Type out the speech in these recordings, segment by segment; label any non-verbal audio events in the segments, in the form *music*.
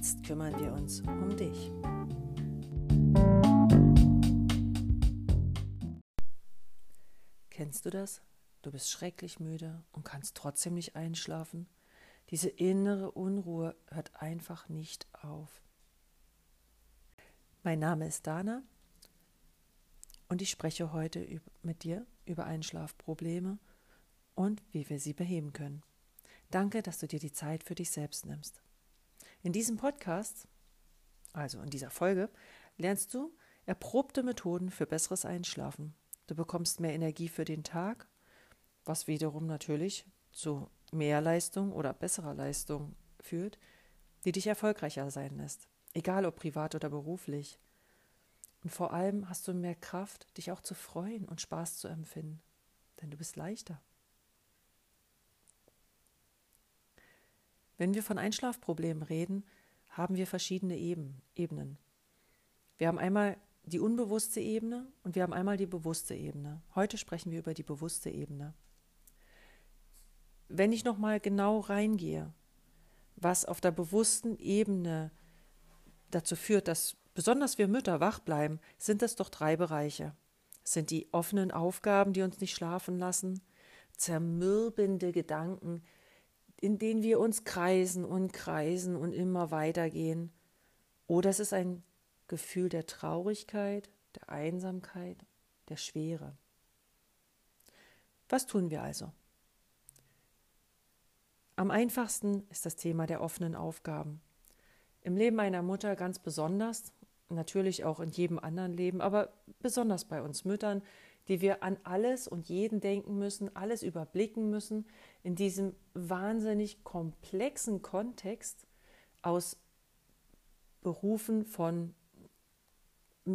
Jetzt kümmern wir uns um dich. Kennst du das? Du bist schrecklich müde und kannst trotzdem nicht einschlafen. Diese innere Unruhe hört einfach nicht auf. Mein Name ist Dana und ich spreche heute mit dir über Einschlafprobleme und wie wir sie beheben können. Danke, dass du dir die Zeit für dich selbst nimmst. In diesem Podcast, also in dieser Folge, lernst du erprobte Methoden für besseres Einschlafen. Du bekommst mehr Energie für den Tag, was wiederum natürlich zu mehr Leistung oder besserer Leistung führt, die dich erfolgreicher sein lässt, egal ob privat oder beruflich. Und vor allem hast du mehr Kraft, dich auch zu freuen und Spaß zu empfinden, denn du bist leichter. Wenn wir von Einschlafproblemen reden, haben wir verschiedene Ebenen. Wir haben einmal die unbewusste Ebene und wir haben einmal die bewusste Ebene. Heute sprechen wir über die bewusste Ebene. Wenn ich nochmal genau reingehe, was auf der bewussten Ebene dazu führt, dass besonders wir Mütter wach bleiben, sind es doch drei Bereiche. Es sind die offenen Aufgaben, die uns nicht schlafen lassen, zermürbende Gedanken, in denen wir uns kreisen und kreisen und immer weitergehen. Oder es ist ein Gefühl der Traurigkeit, der Einsamkeit, der Schwere. Was tun wir also? Am einfachsten ist das Thema der offenen Aufgaben. Im Leben einer Mutter ganz besonders, natürlich auch in jedem anderen Leben, aber besonders bei uns Müttern, die wir an alles und jeden denken müssen, alles überblicken müssen, in diesem wahnsinnig komplexen Kontext aus Berufen von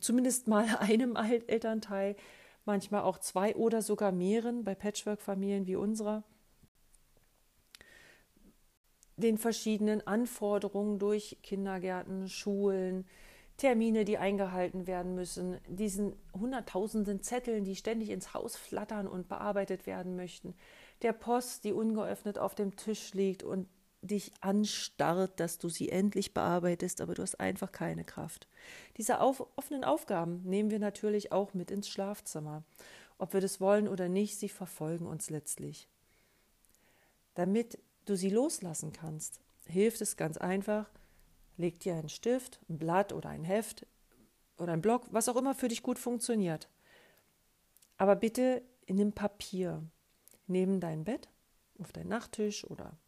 zumindest mal *laughs* einem Elternteil, manchmal auch zwei oder sogar mehreren bei Patchwork-Familien wie unserer, den verschiedenen Anforderungen durch Kindergärten, Schulen, Termine, die eingehalten werden müssen, diesen hunderttausenden Zetteln, die ständig ins Haus flattern und bearbeitet werden möchten, der Post, die ungeöffnet auf dem Tisch liegt und dich anstarrt, dass du sie endlich bearbeitest, aber du hast einfach keine Kraft. Diese auf, offenen Aufgaben nehmen wir natürlich auch mit ins Schlafzimmer. Ob wir das wollen oder nicht, sie verfolgen uns letztlich. Damit du sie loslassen kannst, hilft es ganz einfach, leg dir einen Stift, ein Blatt oder ein Heft oder ein Block, was auch immer für dich gut funktioniert. Aber bitte in dem Papier neben dein Bett, auf deinen Nachttisch oder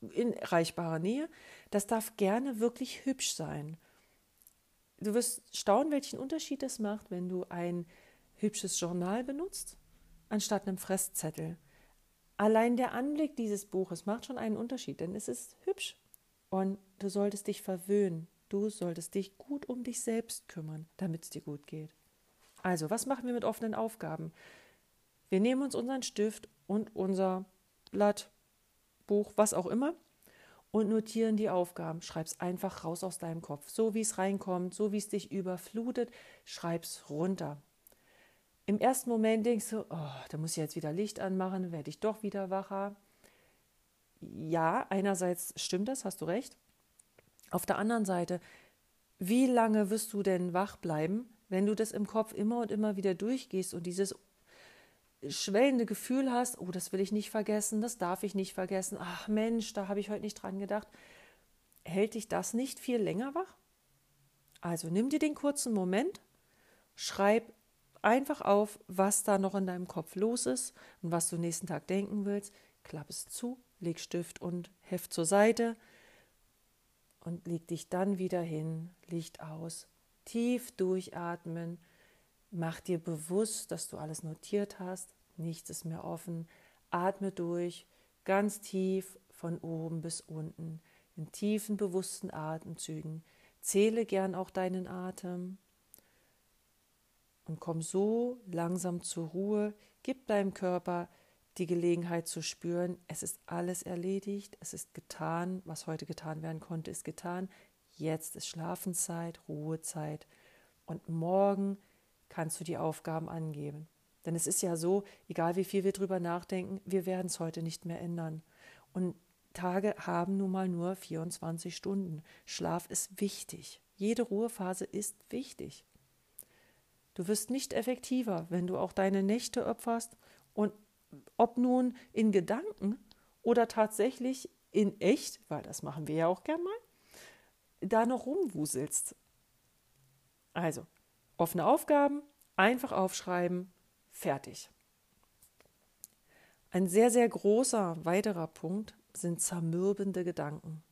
in erreichbarer Nähe. Das darf gerne wirklich hübsch sein. Du wirst staunen, welchen Unterschied es macht, wenn du ein hübsches Journal benutzt, anstatt einem Fresszettel. Allein der Anblick dieses Buches macht schon einen Unterschied, denn es ist hübsch. Und du solltest dich verwöhnen. Du solltest dich gut um dich selbst kümmern, damit es dir gut geht. Also, was machen wir mit offenen Aufgaben? Wir nehmen uns unseren Stift und unser Blatt, Buch, was auch immer und notieren die Aufgaben. Schreib es einfach raus aus deinem Kopf. So wie es reinkommt, so wie es dich überflutet, schreib es runter. Im ersten Moment denkst du, oh, da muss ich jetzt wieder Licht anmachen, werde ich doch wieder wacher. Ja, einerseits stimmt das, hast du recht. Auf der anderen Seite, wie lange wirst du denn wach bleiben, wenn du das im Kopf immer und immer wieder durchgehst und dieses schwellende Gefühl hast, oh, das will ich nicht vergessen, das darf ich nicht vergessen, ach Mensch, da habe ich heute nicht dran gedacht, hält dich das nicht viel länger wach? Also nimm dir den kurzen Moment, schreib einfach auf, was da noch in deinem Kopf los ist und was du nächsten Tag denken willst, klapp es zu, leg Stift und Heft zur Seite und leg dich dann wieder hin, Licht aus, tief durchatmen, Mach dir bewusst, dass du alles notiert hast, nichts ist mehr offen. Atme durch, ganz tief von oben bis unten, in tiefen, bewussten Atemzügen. Zähle gern auch deinen Atem und komm so langsam zur Ruhe. Gib deinem Körper die Gelegenheit zu spüren, es ist alles erledigt, es ist getan, was heute getan werden konnte, ist getan. Jetzt ist Schlafenszeit, Ruhezeit und morgen kannst du die Aufgaben angeben. Denn es ist ja so, egal wie viel wir drüber nachdenken, wir werden es heute nicht mehr ändern. Und Tage haben nun mal nur 24 Stunden. Schlaf ist wichtig. Jede Ruhephase ist wichtig. Du wirst nicht effektiver, wenn du auch deine Nächte opferst und ob nun in Gedanken oder tatsächlich in echt, weil das machen wir ja auch gern mal, da noch rumwuselst. Also, offene Aufgaben, einfach aufschreiben, fertig. Ein sehr, sehr großer weiterer Punkt sind zermürbende Gedanken.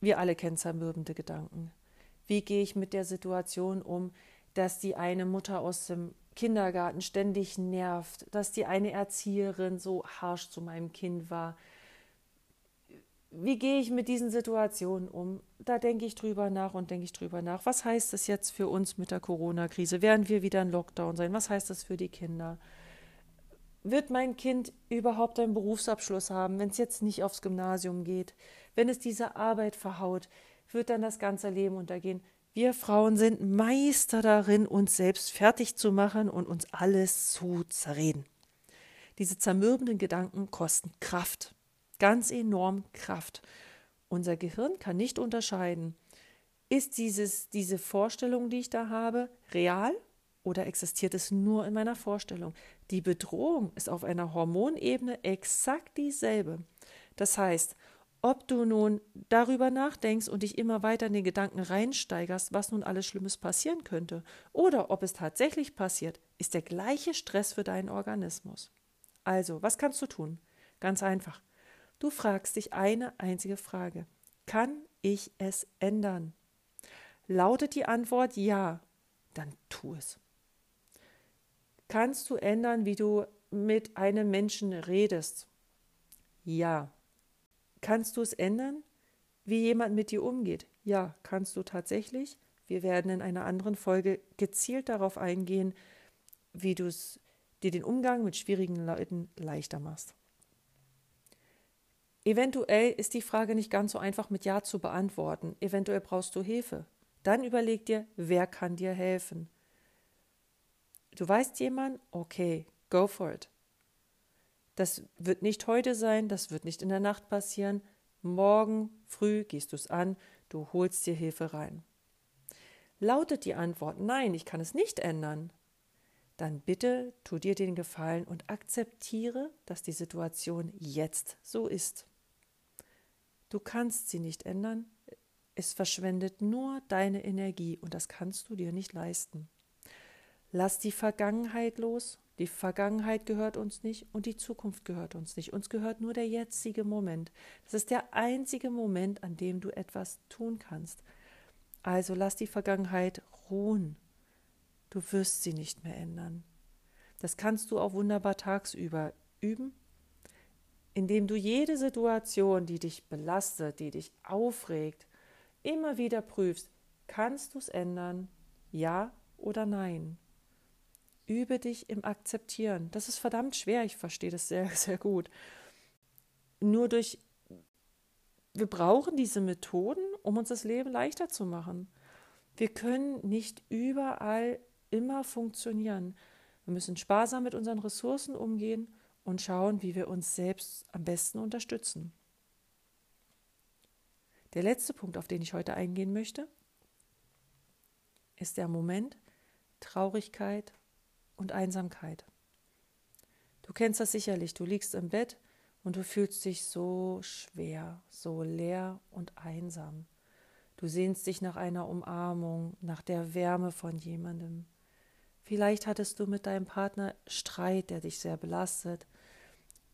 Wir alle kennen zermürbende Gedanken. Wie gehe ich mit der Situation um, dass die eine Mutter aus dem Kindergarten ständig nervt, dass die eine Erzieherin so harsch zu meinem Kind war. Wie gehe ich mit diesen Situationen um? Da denke ich drüber nach und denke ich drüber nach. Was heißt das jetzt für uns mit der Corona-Krise? Werden wir wieder in Lockdown sein? Was heißt das für die Kinder? Wird mein Kind überhaupt einen Berufsabschluss haben, wenn es jetzt nicht aufs Gymnasium geht? Wenn es diese Arbeit verhaut, wird dann das ganze Leben untergehen? Wir Frauen sind Meister darin, uns selbst fertig zu machen und uns alles zu zerreden. Diese zermürbenden Gedanken kosten Kraft, ganz enorm Kraft. Unser Gehirn kann nicht unterscheiden, ist dieses, diese Vorstellung, die ich da habe, real oder existiert es nur in meiner Vorstellung? Die Bedrohung ist auf einer Hormonebene exakt dieselbe. Das heißt, ob du nun darüber nachdenkst und dich immer weiter in den Gedanken reinsteigerst, was nun alles Schlimmes passieren könnte, oder ob es tatsächlich passiert, ist der gleiche Stress für deinen Organismus. Also, was kannst du tun? Ganz einfach. Du fragst dich eine einzige Frage. Kann ich es ändern? Lautet die Antwort ja, dann tu es. Kannst du ändern, wie du mit einem Menschen redest? Ja, Kannst du es ändern, wie jemand mit dir umgeht? Ja, kannst du tatsächlich. Wir werden in einer anderen Folge gezielt darauf eingehen, wie du es dir den Umgang mit schwierigen Leuten leichter machst. Eventuell ist die Frage nicht ganz so einfach mit Ja zu beantworten. Eventuell brauchst du Hilfe. Dann überleg dir, wer kann dir helfen. Du weißt jemand? Okay, go for it. Das wird nicht heute sein, das wird nicht in der Nacht passieren. Morgen früh gehst du es an, du holst dir Hilfe rein. Lautet die Antwort Nein, ich kann es nicht ändern, dann bitte tu dir den Gefallen und akzeptiere, dass die Situation jetzt so ist. Du kannst sie nicht ändern, es verschwendet nur deine Energie und das kannst du dir nicht leisten. Lass die Vergangenheit los die Vergangenheit gehört uns nicht und die Zukunft gehört uns nicht. Uns gehört nur der jetzige Moment. Das ist der einzige Moment, an dem du etwas tun kannst. Also lass die Vergangenheit ruhen. Du wirst sie nicht mehr ändern. Das kannst du auch wunderbar tagsüber üben, indem du jede Situation, die dich belastet, die dich aufregt, immer wieder prüfst, kannst du es ändern, ja oder nein. Übe dich im Akzeptieren. Das ist verdammt schwer, ich verstehe das sehr, *laughs* sehr gut. Nur durch, wir brauchen diese Methoden, um uns das Leben leichter zu machen. Wir können nicht überall immer funktionieren. Wir müssen sparsam mit unseren Ressourcen umgehen und schauen, wie wir uns selbst am besten unterstützen. Der letzte Punkt, auf den ich heute eingehen möchte, ist der Moment Traurigkeit und Einsamkeit. Du kennst das sicherlich, du liegst im Bett und du fühlst dich so schwer, so leer und einsam. Du sehnst dich nach einer Umarmung, nach der Wärme von jemandem. Vielleicht hattest du mit deinem Partner Streit, der dich sehr belastet.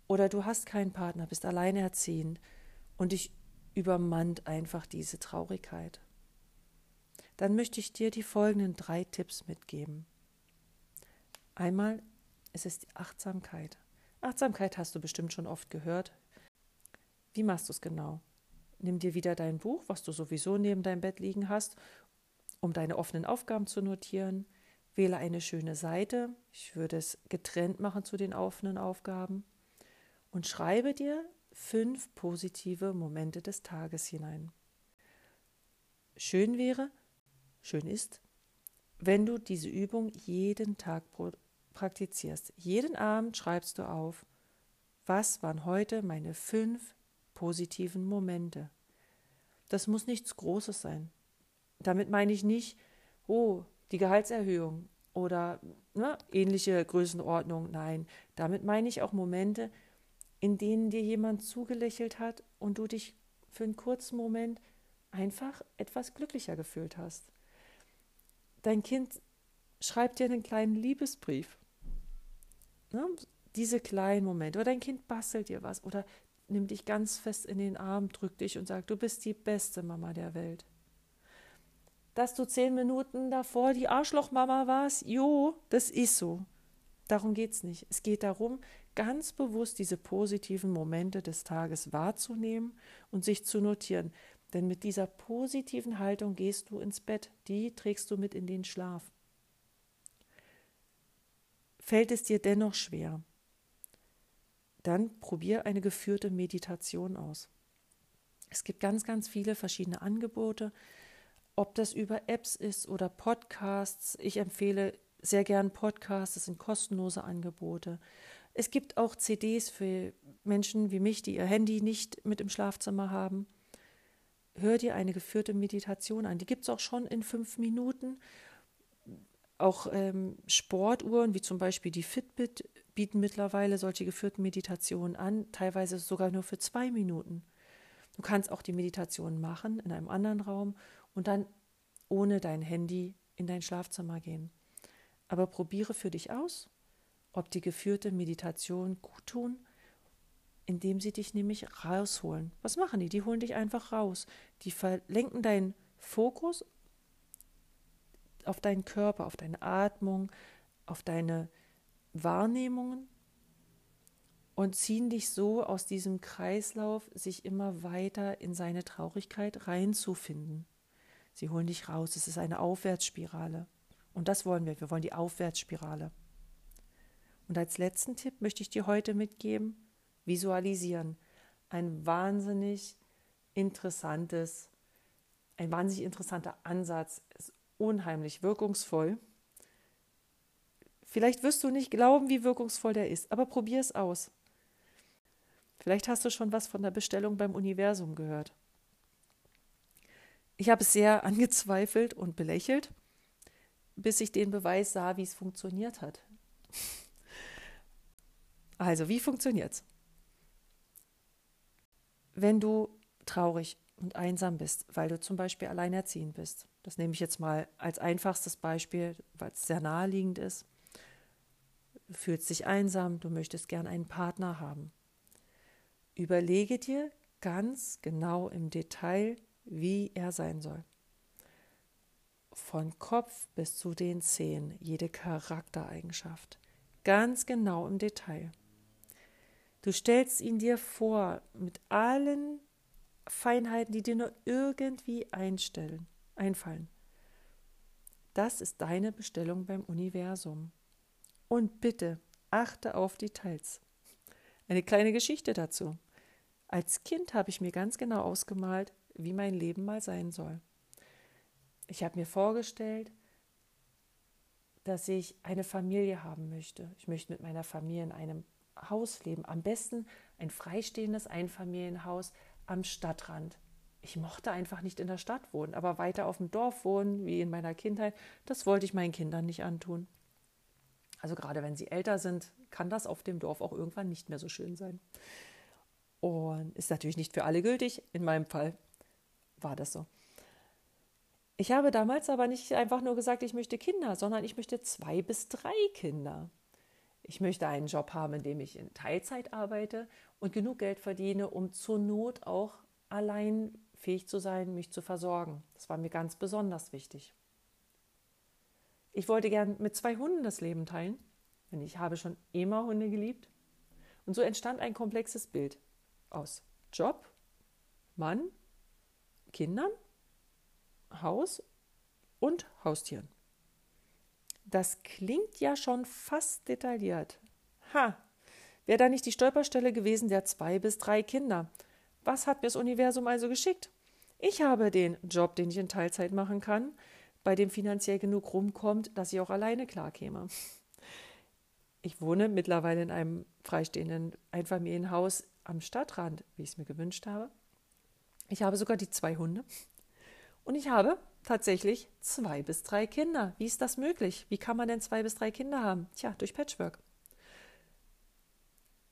Oder du hast keinen Partner, bist alleinerziehend und dich übermannt einfach diese Traurigkeit. Dann möchte ich dir die folgenden drei Tipps mitgeben. Einmal ist es die Achtsamkeit. Achtsamkeit hast du bestimmt schon oft gehört. Wie machst du es genau? Nimm dir wieder dein Buch, was du sowieso neben deinem Bett liegen hast, um deine offenen Aufgaben zu notieren. Wähle eine schöne Seite. Ich würde es getrennt machen zu den offenen Aufgaben. Und schreibe dir fünf positive Momente des Tages hinein. Schön wäre, schön ist, wenn du diese Übung jeden Tag praktizierst. Jeden Abend schreibst du auf Was waren heute meine fünf positiven Momente? Das muss nichts Großes sein. Damit meine ich nicht, oh, die Gehaltserhöhung oder ne, ähnliche Größenordnung. Nein, damit meine ich auch Momente, in denen dir jemand zugelächelt hat und du dich für einen kurzen Moment einfach etwas glücklicher gefühlt hast. Dein Kind schreibt dir einen kleinen Liebesbrief. Ne? Diese kleinen Momente. Oder dein Kind bastelt dir was oder nimmt dich ganz fest in den Arm, drückt dich und sagt, du bist die beste Mama der Welt. Dass du zehn Minuten davor die Arschlochmama warst, jo, das ist so. Darum geht es nicht. Es geht darum, ganz bewusst diese positiven Momente des Tages wahrzunehmen und sich zu notieren. Denn mit dieser positiven Haltung gehst du ins Bett, die trägst du mit in den Schlaf. Fällt es dir dennoch schwer, dann probier eine geführte Meditation aus. Es gibt ganz, ganz viele verschiedene Angebote, ob das über Apps ist oder Podcasts. Ich empfehle sehr gern Podcasts, das sind kostenlose Angebote. Es gibt auch CDs für Menschen wie mich, die ihr Handy nicht mit im Schlafzimmer haben. Hör dir eine geführte Meditation an. Die gibt es auch schon in fünf Minuten. Auch ähm, Sportuhren, wie zum Beispiel die Fitbit, bieten mittlerweile solche geführten Meditationen an, teilweise sogar nur für zwei Minuten. Du kannst auch die Meditation machen in einem anderen Raum und dann ohne dein Handy in dein Schlafzimmer gehen. Aber probiere für dich aus, ob die geführte Meditation gut tun, indem sie dich nämlich rausholen. Was machen die? Die holen dich einfach raus. Die verlenken deinen Fokus auf deinen Körper, auf deine Atmung, auf deine Wahrnehmungen und ziehen dich so aus diesem Kreislauf, sich immer weiter in seine Traurigkeit reinzufinden. Sie holen dich raus. Es ist eine Aufwärtsspirale. Und das wollen wir. Wir wollen die Aufwärtsspirale. Und als letzten Tipp möchte ich dir heute mitgeben, visualisieren. Ein wahnsinnig interessantes, ein wahnsinnig interessanter Ansatz, ist unheimlich wirkungsvoll. Vielleicht wirst du nicht glauben, wie wirkungsvoll der ist, aber probier es aus. Vielleicht hast du schon was von der Bestellung beim Universum gehört. Ich habe es sehr *laughs* angezweifelt und belächelt, bis ich den Beweis sah, wie es funktioniert hat. Also, wie funktioniert's? Wenn du traurig und einsam bist, weil du zum Beispiel alleinerziehend bist, das nehme ich jetzt mal als einfachstes Beispiel, weil es sehr naheliegend ist. Du fühlst dich einsam, du möchtest gern einen Partner haben. Überlege dir ganz genau im Detail, wie er sein soll. Von Kopf bis zu den Zehen, jede Charaktereigenschaft. Ganz genau im Detail. Du stellst ihn dir vor mit allen Feinheiten, die dir nur irgendwie einstellen, einfallen. Das ist deine Bestellung beim Universum. Und bitte achte auf Details. Eine kleine Geschichte dazu. Als Kind habe ich mir ganz genau ausgemalt, wie mein Leben mal sein soll. Ich habe mir vorgestellt, dass ich eine Familie haben möchte. Ich möchte mit meiner Familie in einem Haus leben. Am besten ein freistehendes Einfamilienhaus am Stadtrand. Ich mochte einfach nicht in der Stadt wohnen, aber weiter auf dem Dorf wohnen, wie in meiner Kindheit, das wollte ich meinen Kindern nicht antun. Also gerade wenn sie älter sind, kann das auf dem Dorf auch irgendwann nicht mehr so schön sein. Und ist natürlich nicht für alle gültig. In meinem Fall war das so. Ich habe damals aber nicht einfach nur gesagt, ich möchte Kinder, sondern ich möchte zwei bis drei Kinder. Ich möchte einen Job haben, in dem ich in Teilzeit arbeite und genug Geld verdiene, um zur Not auch allein fähig zu sein, mich zu versorgen. Das war mir ganz besonders wichtig. Ich wollte gern mit zwei Hunden das Leben teilen, denn ich habe schon immer Hunde geliebt. Und so entstand ein komplexes Bild aus Job, Mann, Kindern, Haus und Haustieren. Das klingt ja schon fast detailliert. Ha, wäre da nicht die Stolperstelle gewesen der zwei bis drei Kinder? Was hat mir das Universum also geschickt? Ich habe den Job, den ich in Teilzeit machen kann, bei dem finanziell genug rumkommt, dass ich auch alleine klarkäme. Ich wohne mittlerweile in einem freistehenden Einfamilienhaus am Stadtrand, wie ich es mir gewünscht habe. Ich habe sogar die zwei Hunde. Und ich habe tatsächlich zwei bis drei Kinder. Wie ist das möglich? Wie kann man denn zwei bis drei Kinder haben? Tja, durch Patchwork.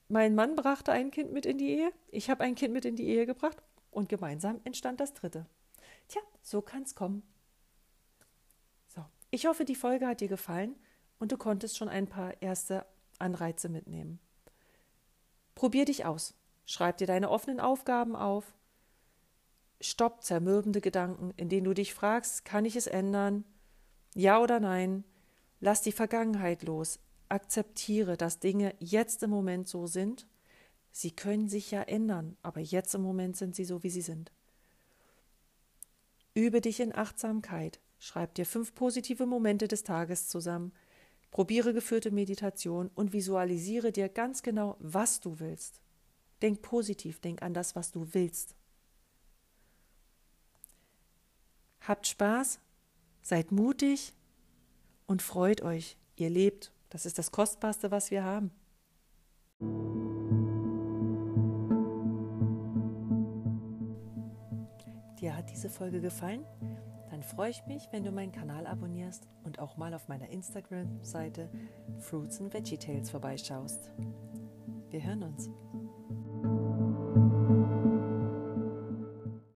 Mein Mann brachte ein Kind mit in die Ehe, ich habe ein Kind mit in die Ehe gebracht und gemeinsam entstand das dritte. Tja, so kann es kommen. So, ich hoffe, die Folge hat dir gefallen und du konntest schon ein paar erste Anreize mitnehmen. Probier dich aus. Schreib dir deine offenen Aufgaben auf. Stopp zermürbende Gedanken, in denen du dich fragst, kann ich es ändern? Ja oder nein? Lass die Vergangenheit los. Akzeptiere, dass Dinge jetzt im Moment so sind. Sie können sich ja ändern, aber jetzt im Moment sind sie so, wie sie sind. Übe dich in Achtsamkeit. Schreib dir fünf positive Momente des Tages zusammen. Probiere geführte Meditation und visualisiere dir ganz genau, was du willst. Denk positiv, denk an das, was du willst. Habt Spaß, seid mutig und freut euch. Ihr lebt. Das ist das Kostbarste, was wir haben. Dir hat diese Folge gefallen? dann freue ich mich, wenn du meinen Kanal abonnierst und auch mal auf meiner Instagram-Seite Fruits and Veggie Tales vorbeischaust. Wir hören uns.